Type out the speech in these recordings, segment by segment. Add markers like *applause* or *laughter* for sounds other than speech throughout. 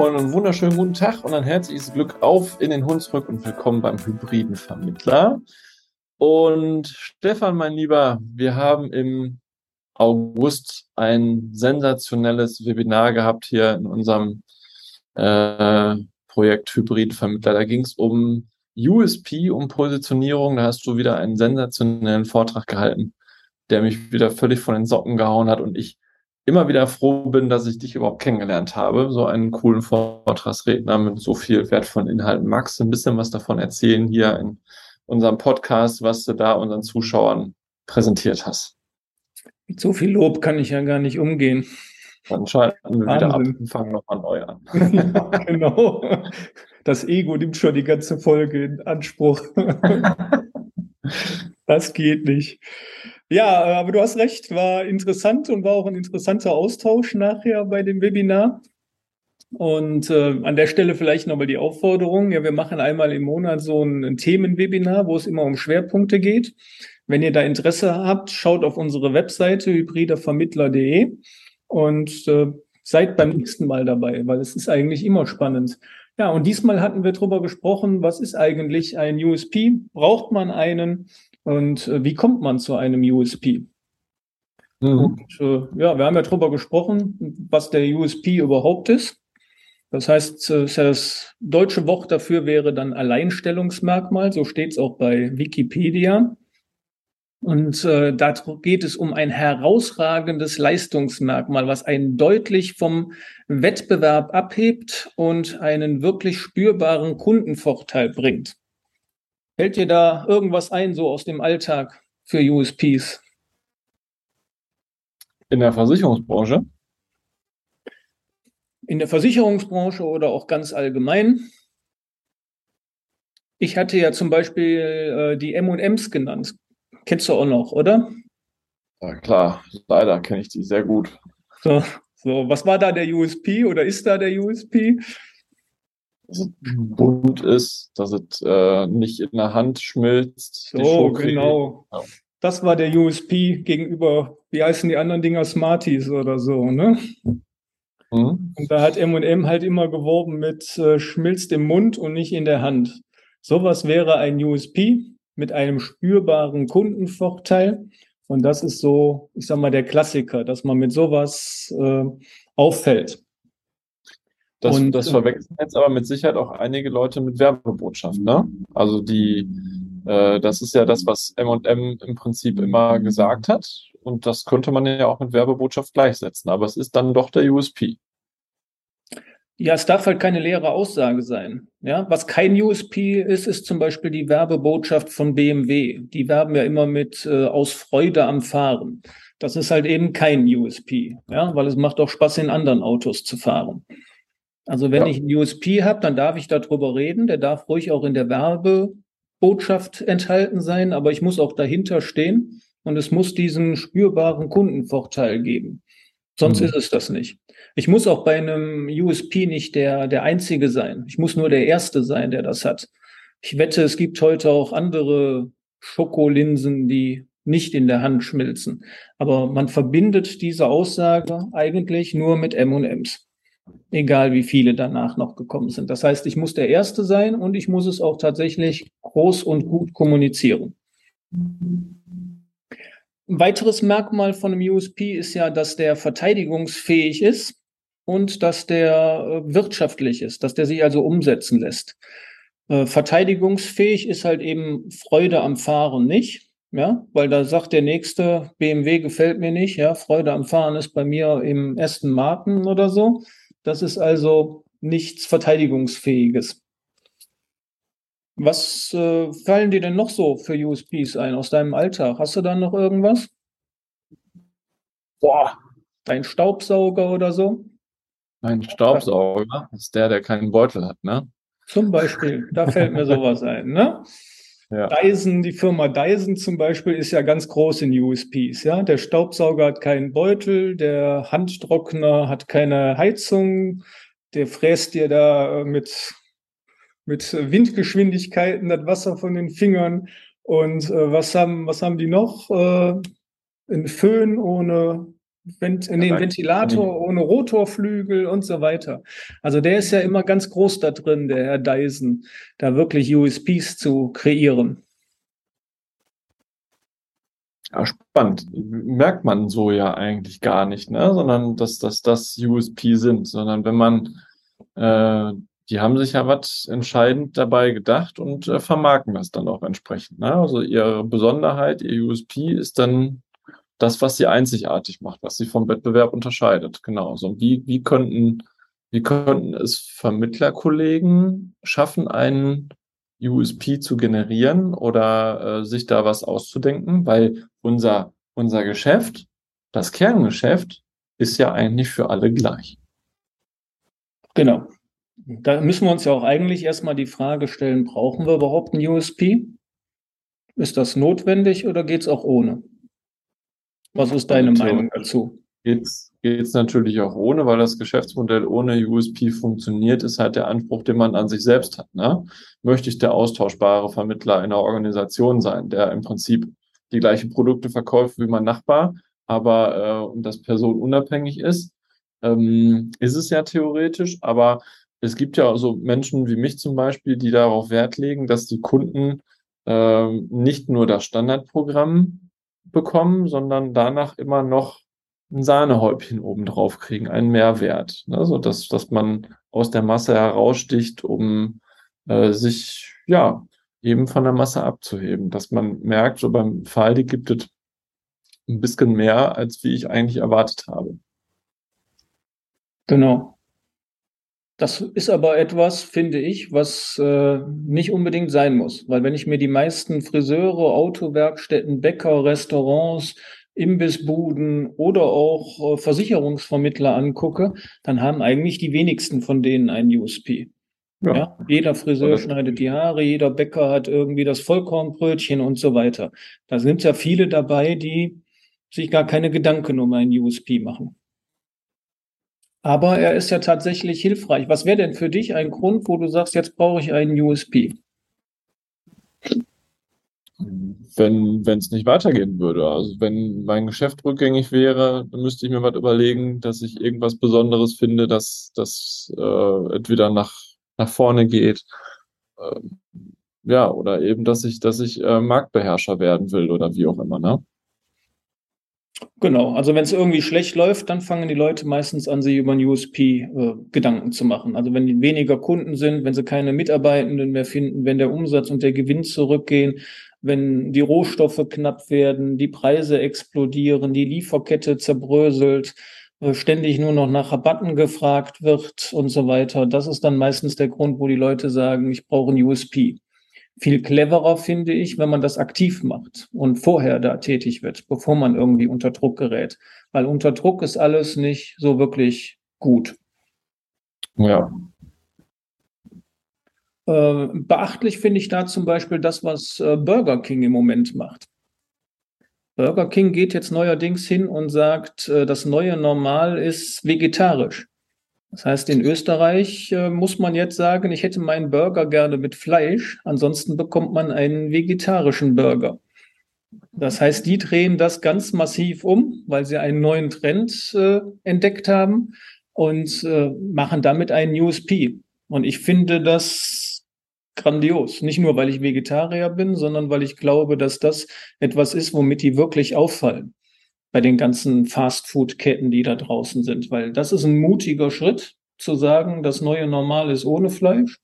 und wunderschönen guten Tag und ein herzliches Glück auf in den Hunsrück und willkommen beim Hybriden Vermittler. Und Stefan, mein Lieber, wir haben im August ein sensationelles Webinar gehabt hier in unserem äh, Projekt Hybrid Vermittler. Da ging es um USP, um Positionierung. Da hast du wieder einen sensationellen Vortrag gehalten, der mich wieder völlig von den Socken gehauen hat und ich immer wieder froh bin, dass ich dich überhaupt kennengelernt habe. So einen coolen Vortragsredner mit so viel wertvollen Inhalten. Magst du ein bisschen was davon erzählen hier in unserem Podcast, was du da unseren Zuschauern präsentiert hast? Mit so viel Lob kann ich ja gar nicht umgehen. Dann schalten wir Wahnsinn. wieder ab und fangen nochmal neu an. ja, *laughs* genau. Das Ego nimmt schon die ganze Folge in Anspruch. *laughs* das geht nicht. Ja, aber du hast recht, war interessant und war auch ein interessanter Austausch nachher bei dem Webinar. Und äh, an der Stelle vielleicht nochmal die Aufforderung. Ja, wir machen einmal im Monat so ein, ein Themenwebinar, wo es immer um Schwerpunkte geht. Wenn ihr da Interesse habt, schaut auf unsere Webseite hybridervermittler.de und äh, seid beim nächsten Mal dabei, weil es ist eigentlich immer spannend. Ja, und diesmal hatten wir darüber gesprochen, was ist eigentlich ein USP? Braucht man einen? Und äh, wie kommt man zu einem USP? Mhm. Und, äh, ja, wir haben ja darüber gesprochen, was der USP überhaupt ist. Das heißt, äh, das deutsche Wort dafür wäre dann Alleinstellungsmerkmal. So steht es auch bei Wikipedia. Und äh, da geht es um ein herausragendes Leistungsmerkmal, was einen deutlich vom Wettbewerb abhebt und einen wirklich spürbaren Kundenvorteil bringt. Fällt dir da irgendwas ein, so aus dem Alltag für USPs? In der Versicherungsbranche? In der Versicherungsbranche oder auch ganz allgemein? Ich hatte ja zum Beispiel äh, die M&Ms genannt. Kennst du auch noch, oder? Ja, klar. Leider kenne ich die sehr gut. So, so, was war da der USP oder ist da der USP? Dass es bunt ist, dass es äh, nicht in der Hand schmilzt. So, genau. Ja. Das war der USP gegenüber, wie heißen die anderen Dinger, Smarties oder so, ne? Mhm. Und da hat M&M halt immer geworben mit äh, schmilzt im Mund und nicht in der Hand. Sowas wäre ein USP mit einem spürbaren Kundenvorteil. Und das ist so, ich sag mal, der Klassiker, dass man mit sowas äh, auffällt. Das, und, das äh, verwechseln jetzt aber mit Sicherheit auch einige Leute mit Werbebotschaften, ne? Also die, äh, das ist ja das, was M&M im Prinzip immer gesagt hat. Und das könnte man ja auch mit Werbebotschaft gleichsetzen. Aber es ist dann doch der USP. Ja, es darf halt keine leere Aussage sein. Ja, was kein USP ist, ist zum Beispiel die Werbebotschaft von BMW. Die werben ja immer mit äh, aus Freude am Fahren. Das ist halt eben kein USP, ja, weil es macht auch Spaß, in anderen Autos zu fahren. Also wenn ja. ich einen USP habe, dann darf ich darüber reden. Der darf ruhig auch in der Werbebotschaft enthalten sein, aber ich muss auch dahinter stehen und es muss diesen spürbaren Kundenvorteil geben. Sonst mhm. ist es das nicht. Ich muss auch bei einem USP nicht der, der Einzige sein. Ich muss nur der Erste sein, der das hat. Ich wette, es gibt heute auch andere Schokolinsen, die nicht in der Hand schmilzen. Aber man verbindet diese Aussage eigentlich nur mit M&Ms egal wie viele danach noch gekommen sind. Das heißt, ich muss der Erste sein und ich muss es auch tatsächlich groß und gut kommunizieren. Ein weiteres Merkmal von einem USP ist ja, dass der verteidigungsfähig ist und dass der äh, wirtschaftlich ist, dass der sich also umsetzen lässt. Äh, verteidigungsfähig ist halt eben Freude am Fahren nicht. Ja, weil da sagt der nächste, BMW gefällt mir nicht, ja, Freude am Fahren ist bei mir im ersten Marken oder so. Das ist also nichts Verteidigungsfähiges. Was äh, fallen dir denn noch so für USPs ein aus deinem Alltag? Hast du da noch irgendwas? Boah, dein Staubsauger oder so? Mein Staubsauger ist der, der keinen Beutel hat, ne? Zum Beispiel, da fällt mir sowas ein, ne? Ja. Dyson, die Firma Dyson zum Beispiel, ist ja ganz groß in USPs. Ja, der Staubsauger hat keinen Beutel, der Handtrockner hat keine Heizung, der fräst dir da mit mit Windgeschwindigkeiten das Wasser von den Fingern. Und äh, was haben was haben die noch? Äh, ein Föhn ohne Vent in den Ventilator ohne Rotorflügel und so weiter. Also der ist ja immer ganz groß da drin, der Herr Dyson, da wirklich USPs zu kreieren. Ja, spannend. Merkt man so ja eigentlich gar nicht, ne? Sondern dass, dass das USP sind, sondern wenn man, äh, die haben sich ja was entscheidend dabei gedacht und äh, vermarkten das dann auch entsprechend. Ne? Also ihre Besonderheit, ihr USP ist dann das, was sie einzigartig macht, was sie vom Wettbewerb unterscheidet. Genau. So, wie, wie könnten, wie könnten es Vermittlerkollegen schaffen, einen USP zu generieren oder äh, sich da was auszudenken? Weil unser, unser Geschäft, das Kerngeschäft, ist ja eigentlich für alle gleich. Genau. Da müssen wir uns ja auch eigentlich erstmal die Frage stellen, brauchen wir überhaupt einen USP? Ist das notwendig oder geht es auch ohne? Was ist deine also, Meinung dazu? Geht's, geht's natürlich auch ohne, weil das Geschäftsmodell ohne USP funktioniert, ist halt der Anspruch, den man an sich selbst hat. Ne? Möchte ich der austauschbare Vermittler einer Organisation sein, der im Prinzip die gleichen Produkte verkauft wie mein Nachbar, aber äh, und das personenunabhängig ist, ähm, ist es ja theoretisch, aber es gibt ja so Menschen wie mich zum Beispiel, die darauf Wert legen, dass die Kunden äh, nicht nur das Standardprogramm bekommen, sondern danach immer noch ein Sahnehäubchen obendrauf kriegen, einen Mehrwert. Ne? So dass, dass man aus der Masse heraussticht, um äh, sich ja eben von der Masse abzuheben. Dass man merkt, so beim Faldi gibt es ein bisschen mehr, als wie ich eigentlich erwartet habe. Genau. Das ist aber etwas, finde ich, was äh, nicht unbedingt sein muss. Weil wenn ich mir die meisten Friseure, Autowerkstätten, Bäcker, Restaurants, Imbissbuden oder auch äh, Versicherungsvermittler angucke, dann haben eigentlich die wenigsten von denen einen USP. Ja. ja. jeder Friseur schneidet die Haare, jeder Bäcker hat irgendwie das Vollkornbrötchen und so weiter. Da sind ja viele dabei, die sich gar keine Gedanken um einen USP machen. Aber er ist ja tatsächlich hilfreich. Was wäre denn für dich ein Grund, wo du sagst, jetzt brauche ich einen USP? Wenn es nicht weitergehen würde. Also wenn mein Geschäft rückgängig wäre, dann müsste ich mir was überlegen, dass ich irgendwas Besonderes finde, dass das äh, entweder nach, nach vorne geht. Äh, ja, oder eben, dass ich, dass ich äh, Marktbeherrscher werden will oder wie auch immer, ne? Genau, also wenn es irgendwie schlecht läuft, dann fangen die Leute meistens an, sich über ein USP äh, Gedanken zu machen. Also wenn die weniger Kunden sind, wenn sie keine Mitarbeitenden mehr finden, wenn der Umsatz und der Gewinn zurückgehen, wenn die Rohstoffe knapp werden, die Preise explodieren, die Lieferkette zerbröselt, äh, ständig nur noch nach Rabatten gefragt wird und so weiter. Das ist dann meistens der Grund, wo die Leute sagen, ich brauche ein USP viel cleverer, finde ich, wenn man das aktiv macht und vorher da tätig wird, bevor man irgendwie unter Druck gerät. Weil unter Druck ist alles nicht so wirklich gut. Ja. Äh, beachtlich finde ich da zum Beispiel das, was äh, Burger King im Moment macht. Burger King geht jetzt neuerdings hin und sagt, äh, das neue Normal ist vegetarisch. Das heißt, in Österreich äh, muss man jetzt sagen, ich hätte meinen Burger gerne mit Fleisch, ansonsten bekommt man einen vegetarischen Burger. Das heißt, die drehen das ganz massiv um, weil sie einen neuen Trend äh, entdeckt haben und äh, machen damit einen USP. Und ich finde das grandios. Nicht nur, weil ich Vegetarier bin, sondern weil ich glaube, dass das etwas ist, womit die wirklich auffallen bei den ganzen Fast-Food-Ketten, die da draußen sind, weil das ist ein mutiger Schritt, zu sagen, das neue Normal ist ohne Fleisch.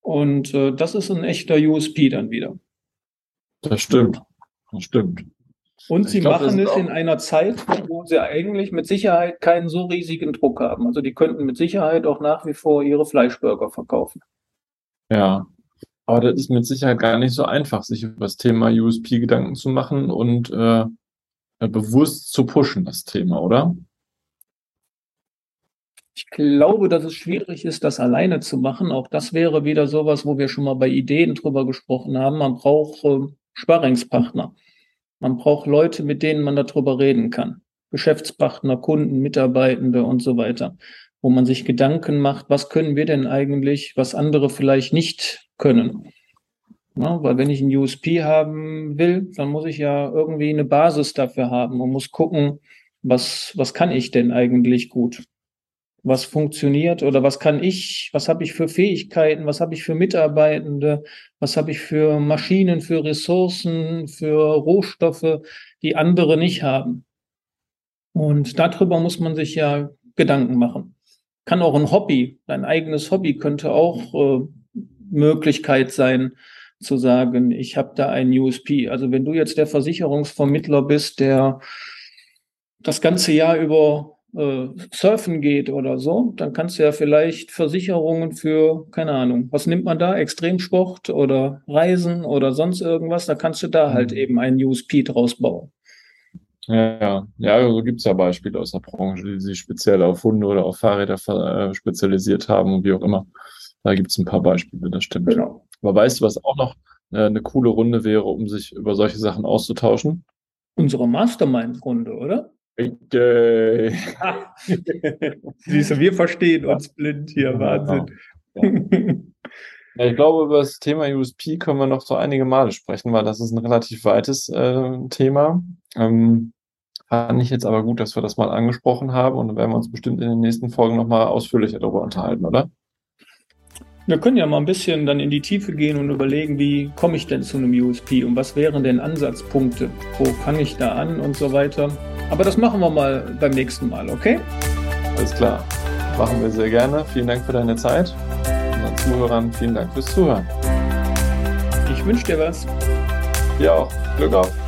Und äh, das ist ein echter USP dann wieder. Das stimmt. Das stimmt. Und sie glaub, machen es in einer Zeit, wo sie eigentlich mit Sicherheit keinen so riesigen Druck haben. Also die könnten mit Sicherheit auch nach wie vor ihre Fleischburger verkaufen. Ja, aber das ist mit Sicherheit gar nicht so einfach, sich über das Thema USP Gedanken zu machen und äh, bewusst zu pushen, das Thema, oder? Ich glaube, dass es schwierig ist, das alleine zu machen. Auch das wäre wieder sowas, wo wir schon mal bei Ideen drüber gesprochen haben. Man braucht äh, Sparringspartner. Man braucht Leute, mit denen man darüber reden kann. Geschäftspartner, Kunden, Mitarbeitende und so weiter. Wo man sich Gedanken macht, was können wir denn eigentlich, was andere vielleicht nicht können. Ja, weil wenn ich ein USP haben will, dann muss ich ja irgendwie eine Basis dafür haben und muss gucken, Was, was kann ich denn eigentlich gut? Was funktioniert oder was kann ich, was habe ich für Fähigkeiten, was habe ich für Mitarbeitende, was habe ich für Maschinen, für Ressourcen, für Rohstoffe, die andere nicht haben. Und darüber muss man sich ja Gedanken machen. Kann auch ein Hobby, dein eigenes Hobby könnte auch äh, Möglichkeit sein, zu sagen, ich habe da einen USP. Also wenn du jetzt der Versicherungsvermittler bist, der das ganze Jahr über äh, surfen geht oder so, dann kannst du ja vielleicht Versicherungen für, keine Ahnung, was nimmt man da? Extremsport oder Reisen oder sonst irgendwas, da kannst du da halt mhm. eben einen USP draus bauen. Ja, ja, ja, so gibt es ja Beispiele aus der Branche, die sich speziell auf Hunde oder auf Fahrräder äh, spezialisiert haben und wie auch immer. Da gibt es ein paar Beispiele, das stimmt. Genau. Aber weißt du, was auch noch äh, eine coole Runde wäre, um sich über solche Sachen auszutauschen? Unsere Mastermind-Runde, oder? Okay. *laughs* Siehst du, wir verstehen uns blind hier, Wahnsinn. Ja. ich glaube, über das Thema USP können wir noch so einige Male sprechen, weil das ist ein relativ weites äh, Thema. Ähm, fand ich jetzt aber gut, dass wir das mal angesprochen haben und dann werden wir uns bestimmt in den nächsten Folgen nochmal ausführlicher darüber unterhalten, oder? Wir können ja mal ein bisschen dann in die Tiefe gehen und überlegen, wie komme ich denn zu einem USP und was wären denn Ansatzpunkte? Wo fange ich da an und so weiter? Aber das machen wir mal beim nächsten Mal, okay? Alles klar. Machen wir sehr gerne. Vielen Dank für deine Zeit. Unseren Zuhörern vielen Dank fürs Zuhören. Ich wünsche dir was. Dir auch. Glück auf.